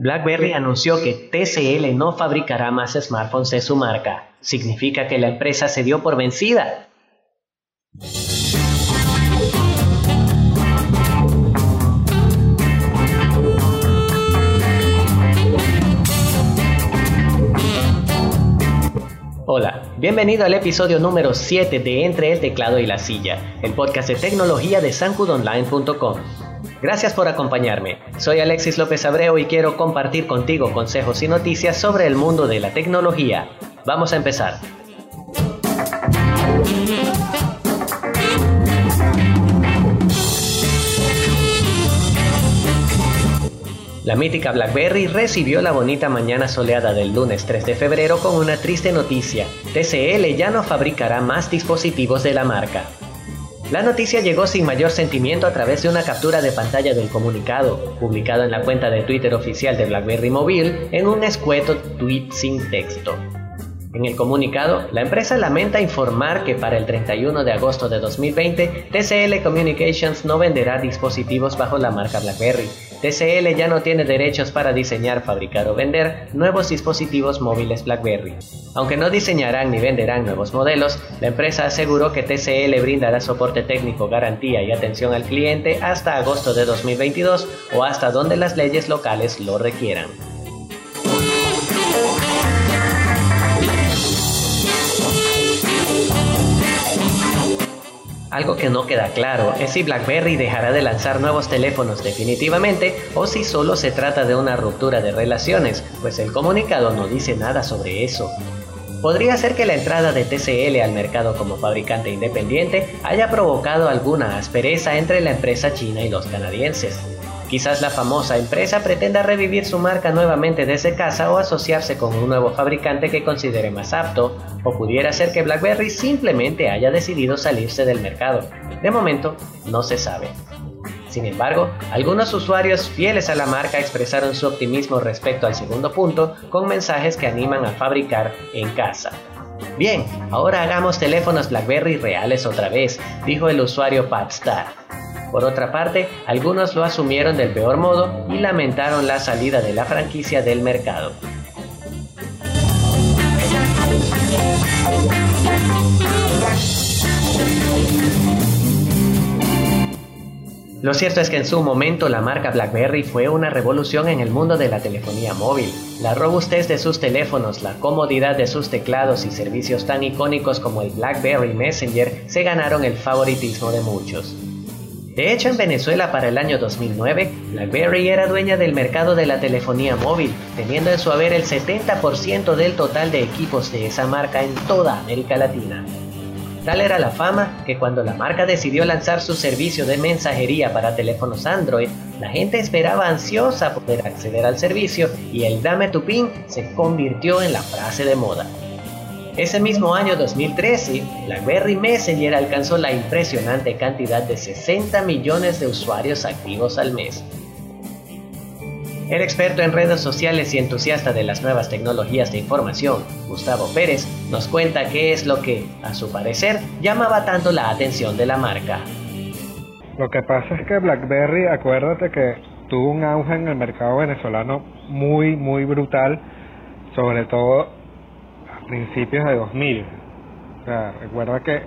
BlackBerry anunció que TCL no fabricará más smartphones de su marca. ¿Significa que la empresa se dio por vencida? Hola, bienvenido al episodio número 7 de Entre el teclado y la silla, el podcast de tecnología de sancudonline.com. Gracias por acompañarme. Soy Alexis López Abreu y quiero compartir contigo consejos y noticias sobre el mundo de la tecnología. Vamos a empezar. La mítica BlackBerry recibió la bonita mañana soleada del lunes 3 de febrero con una triste noticia. TCL ya no fabricará más dispositivos de la marca. La noticia llegó sin mayor sentimiento a través de una captura de pantalla del comunicado, publicado en la cuenta de Twitter oficial de BlackBerry Mobile en un escueto tweet sin texto. En el comunicado, la empresa lamenta informar que para el 31 de agosto de 2020, TCL Communications no venderá dispositivos bajo la marca BlackBerry, TCL ya no tiene derechos para diseñar, fabricar o vender nuevos dispositivos móviles BlackBerry. Aunque no diseñarán ni venderán nuevos modelos, la empresa aseguró que TCL brindará soporte técnico, garantía y atención al cliente hasta agosto de 2022 o hasta donde las leyes locales lo requieran. Algo que no queda claro es si BlackBerry dejará de lanzar nuevos teléfonos definitivamente o si solo se trata de una ruptura de relaciones, pues el comunicado no dice nada sobre eso. Podría ser que la entrada de TCL al mercado como fabricante independiente haya provocado alguna aspereza entre la empresa china y los canadienses. Quizás la famosa empresa pretenda revivir su marca nuevamente desde casa o asociarse con un nuevo fabricante que considere más apto, o pudiera ser que BlackBerry simplemente haya decidido salirse del mercado. De momento, no se sabe. Sin embargo, algunos usuarios fieles a la marca expresaron su optimismo respecto al segundo punto con mensajes que animan a fabricar en casa. Bien, ahora hagamos teléfonos BlackBerry reales otra vez, dijo el usuario Papstar. Por otra parte, algunos lo asumieron del peor modo y lamentaron la salida de la franquicia del mercado. Lo cierto es que en su momento la marca BlackBerry fue una revolución en el mundo de la telefonía móvil. La robustez de sus teléfonos, la comodidad de sus teclados y servicios tan icónicos como el BlackBerry Messenger se ganaron el favoritismo de muchos. De hecho, en Venezuela para el año 2009, BlackBerry era dueña del mercado de la telefonía móvil, teniendo en su haber el 70% del total de equipos de esa marca en toda América Latina. Tal era la fama que cuando la marca decidió lanzar su servicio de mensajería para teléfonos Android, la gente esperaba ansiosa poder acceder al servicio y el Dame tu PIN se convirtió en la frase de moda. Ese mismo año 2013, BlackBerry Messenger alcanzó la impresionante cantidad de 60 millones de usuarios activos al mes. El experto en redes sociales y entusiasta de las nuevas tecnologías de información, Gustavo Pérez, nos cuenta qué es lo que, a su parecer, llamaba tanto la atención de la marca. Lo que pasa es que BlackBerry, acuérdate que tuvo un auge en el mercado venezolano muy, muy brutal, sobre todo principios de 2000. O sea, recuerda que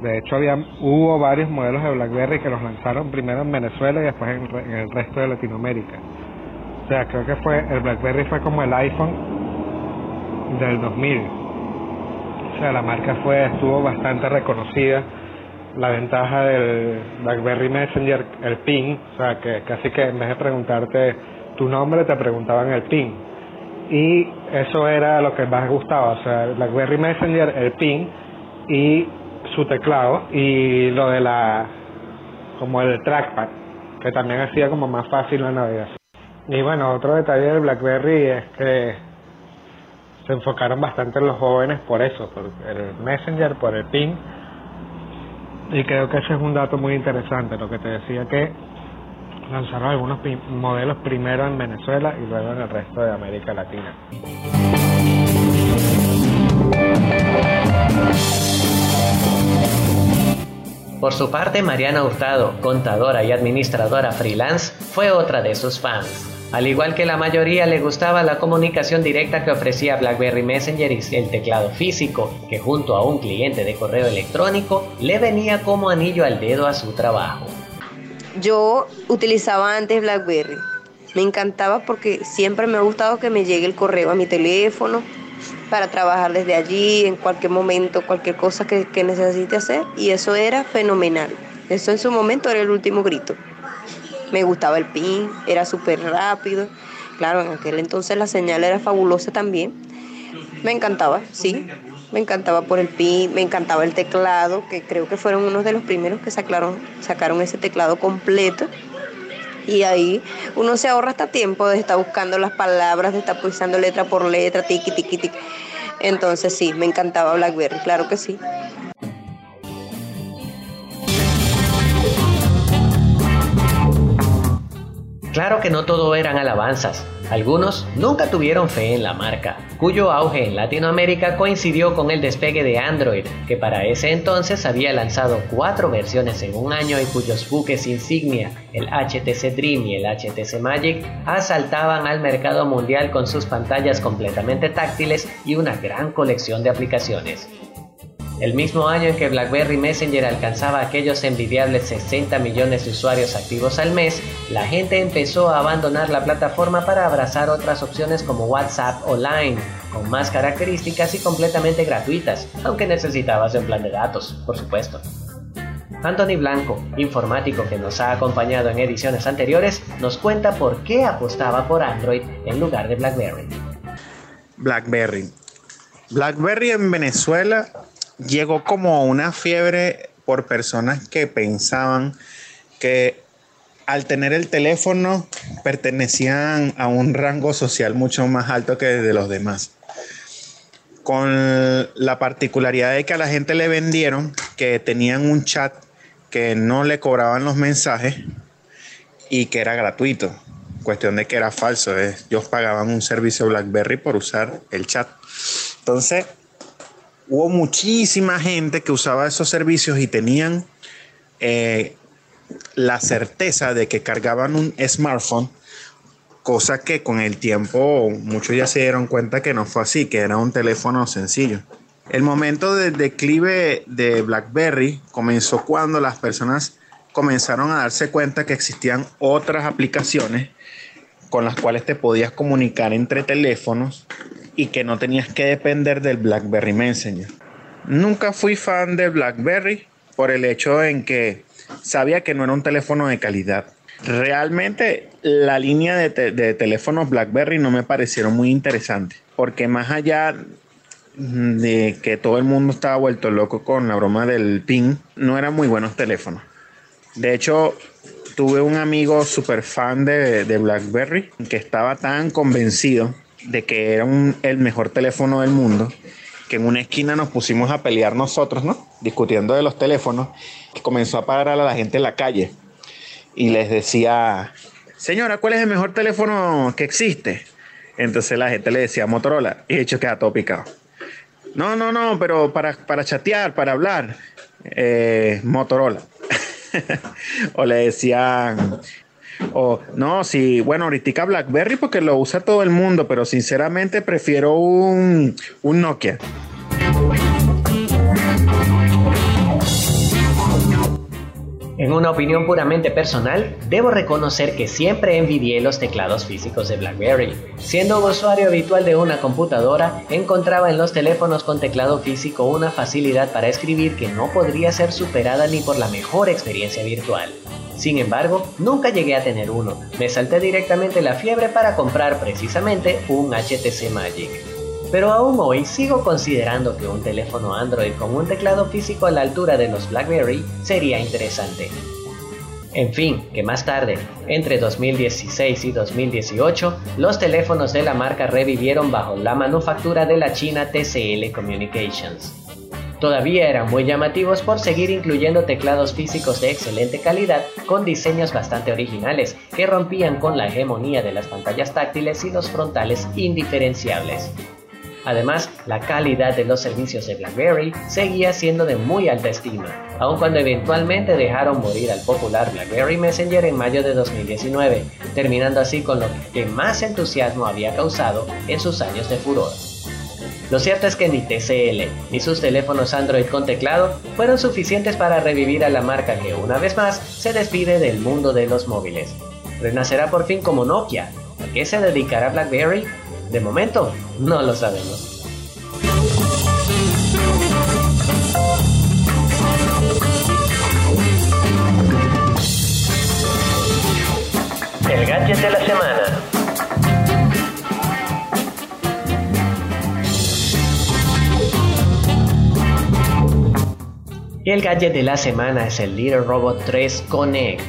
de hecho había, hubo varios modelos de BlackBerry que los lanzaron primero en Venezuela y después en, el resto de Latinoamérica. O sea, creo que fue el BlackBerry fue como el iPhone del 2000. O sea, la marca fue estuvo bastante reconocida. La ventaja del BlackBerry Messenger, el PIN, o sea, que casi que en vez de preguntarte tu nombre te preguntaban el PIN y eso era lo que más gustaba, o sea, BlackBerry Messenger, el PIN y su teclado y lo de la como el trackpad, que también hacía como más fácil la navegación. Y bueno, otro detalle del BlackBerry es que se enfocaron bastante los jóvenes por eso, por el Messenger, por el PIN. Y creo que ese es un dato muy interesante, lo que te decía que lanzaron algunos modelos primero en Venezuela y luego en el resto de América Latina. Por su parte, Mariana Hurtado, contadora y administradora freelance, fue otra de sus fans. Al igual que la mayoría le gustaba la comunicación directa que ofrecía BlackBerry Messenger y el teclado físico, que junto a un cliente de correo electrónico le venía como anillo al dedo a su trabajo. Yo utilizaba antes BlackBerry. Me encantaba porque siempre me ha gustado que me llegue el correo a mi teléfono para trabajar desde allí, en cualquier momento, cualquier cosa que, necesite hacer. Y eso era fenomenal. Eso en su momento era el último grito. Me gustaba el pin, era súper rápido. Claro, en aquel entonces la señal era fabulosa también. Me encantaba, sí. Me encantaba por el pin, me encantaba el teclado, que creo que fueron unos de los primeros que sacaron, sacaron ese teclado completo. Y ahí uno se ahorra hasta tiempo de estar buscando las palabras, de estar pulsando letra por letra, tiki, tiki, tiki. Entonces sí, me encantaba BlackBerry, claro que sí. Claro que no todo eran alabanzas. Algunos nunca tuvieron fe en la marca, cuyo auge en Latinoamérica coincidió con el despegue de Android, que para ese entonces había lanzado cuatro versiones en un año y cuyos buques insignia, el HTC Dream y el HTC Magic, asaltaban al mercado mundial con sus pantallas completamente táctiles y una gran colección de aplicaciones. El mismo año en que BlackBerry Messenger alcanzaba aquellos envidiables 60 millones de usuarios activos al mes, la gente empezó a abandonar la plataforma para abrazar otras opciones como WhatsApp o Line, con más características y completamente gratuitas, aunque necesitabas un plan de datos, por supuesto. Anthony Blanco, informático que nos ha acompañado en ediciones anteriores, nos cuenta por qué apostaba por Android en lugar de BlackBerry. BlackBerry. BlackBerry en Venezuela llegó como una fiebre por personas que pensaban que al tener el teléfono pertenecían a un rango social mucho más alto que de los demás. Con la particularidad de que a la gente le vendieron que tenían un chat que no le cobraban los mensajes y que era gratuito. Cuestión de que era falso. Ellos pagaban un servicio BlackBerry por usar el chat. Entonces, hubo muchísima gente que usaba esos servicios y tenían eh, la certeza de que cargaban un smartphone, cosa que con el tiempo muchos ya se dieron cuenta que no fue así, que era un teléfono sencillo. El momento de declive de BlackBerry comenzó cuando las personas comenzaron a darse cuenta que existían otras aplicaciones con las cuales te podías comunicar entre teléfonos y que no tenías que depender del BlackBerry Messenger. Nunca fui fan de BlackBerry por el hecho en que sabía que no era un teléfono de calidad. Realmente la línea de, de teléfonos BlackBerry no me parecieron muy interesantes, porque más allá de que todo el mundo estaba vuelto loco con la broma del PIN, no eran muy buenos teléfonos. De hecho, tuve un amigo súper fan de, de, BlackBerry que estaba tan convencido de que era el mejor teléfono del mundo, que en una esquina nos pusimos a pelear nosotros, ¿no? Discutiendo de los teléfonos, que comenzó a parar a la gente en la calle y les decía, señora, ¿cuál es el mejor teléfono que existe? Entonces la gente le decía Motorola y hecho queda todo picado. No, no, no, pero para, para chatear, para hablar, eh, Motorola. o le decían, o no, sí, bueno, ahorita BlackBerry porque lo usa todo el mundo, pero sinceramente prefiero un, un Nokia. En una opinión puramente personal, debo reconocer que siempre envidié los teclados físicos de BlackBerry. Siendo un usuario habitual de una computadora, encontraba en los teléfonos con teclado físico una facilidad para escribir que no podría ser superada ni por la mejor experiencia virtual. Sin embargo, nunca llegué a tener uno. Me salté directamente la fiebre para comprar precisamente un HTC Magic. Pero aún hoy sigo considerando que un teléfono Android con un teclado físico a la altura de los BlackBerry sería interesante. En fin, que más tarde, entre 2016 y 2018, los teléfonos de la marca revivieron bajo la manufactura de la china TCL Communications. Todavía eran muy llamativos por seguir incluyendo teclados físicos de excelente calidad con diseños bastante originales que rompían con la hegemonía de las pantallas táctiles y los frontales indiferenciables. Además, la calidad de los servicios de BlackBerry seguía siendo de muy alta estima, aun cuando eventualmente dejaron morir al popular BlackBerry Messenger en mayo de 2019, terminando así con lo que más entusiasmo había causado en sus años de furor. Lo cierto es que ni TCL ni sus teléfonos Android con teclado fueron suficientes para revivir a la marca que una vez más se despide del mundo de los móviles. Renacerá por fin como Nokia. ¿A qué se dedicará BlackBerry? De momento, no lo sabemos. El gadget de la semana. Y el gadget de la semana es el Little Robot 3 Connect,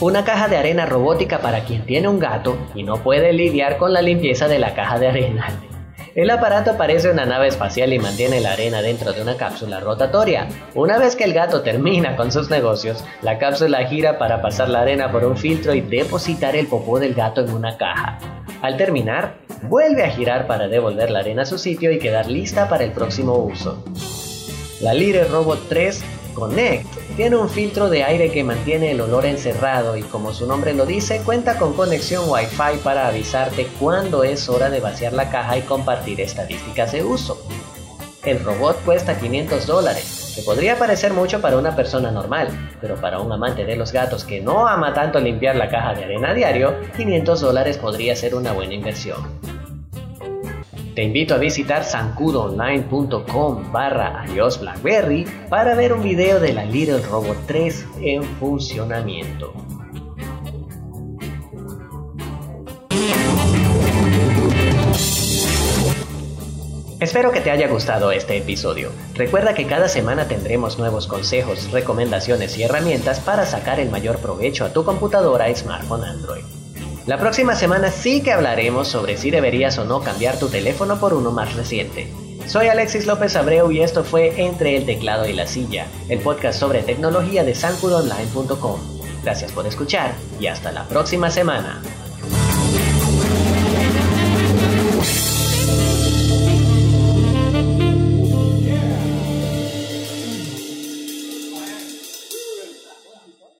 una caja de arena robótica para quien tiene un gato y no puede lidiar con la limpieza de la caja de arena. El aparato parece una nave espacial y mantiene la arena dentro de una cápsula rotatoria. Una vez que el gato termina con sus negocios, la cápsula gira para pasar la arena por un filtro y depositar el popó del gato en una caja. Al terminar, vuelve a girar para devolver la arena a su sitio y quedar lista para el próximo uso. La Little Robot 3 Connect tiene un filtro de aire que mantiene el olor encerrado y como su nombre lo dice, cuenta con conexión Wi-Fi para avisarte cuándo es hora de vaciar la caja y compartir estadísticas de uso. El robot cuesta 500 dólares, que podría parecer mucho para una persona normal, pero para un amante de los gatos que no ama tanto limpiar la caja de arena diario, 500 dólares podría ser una buena inversión. Te invito a visitar sancudoonline.com barra adiós Blackberry para ver un video de la Little Robot 3 en funcionamiento. Espero que te haya gustado este episodio. Recuerda que cada semana tendremos nuevos consejos, recomendaciones y herramientas para sacar el mayor provecho a tu computadora y smartphone Android. La próxima semana sí que hablaremos sobre si deberías o no cambiar tu teléfono por uno más reciente. Soy Alexis López Abreu y esto fue Entre el teclado y la silla, el podcast sobre tecnología de sancudonline.com. Gracias por escuchar y hasta la próxima semana.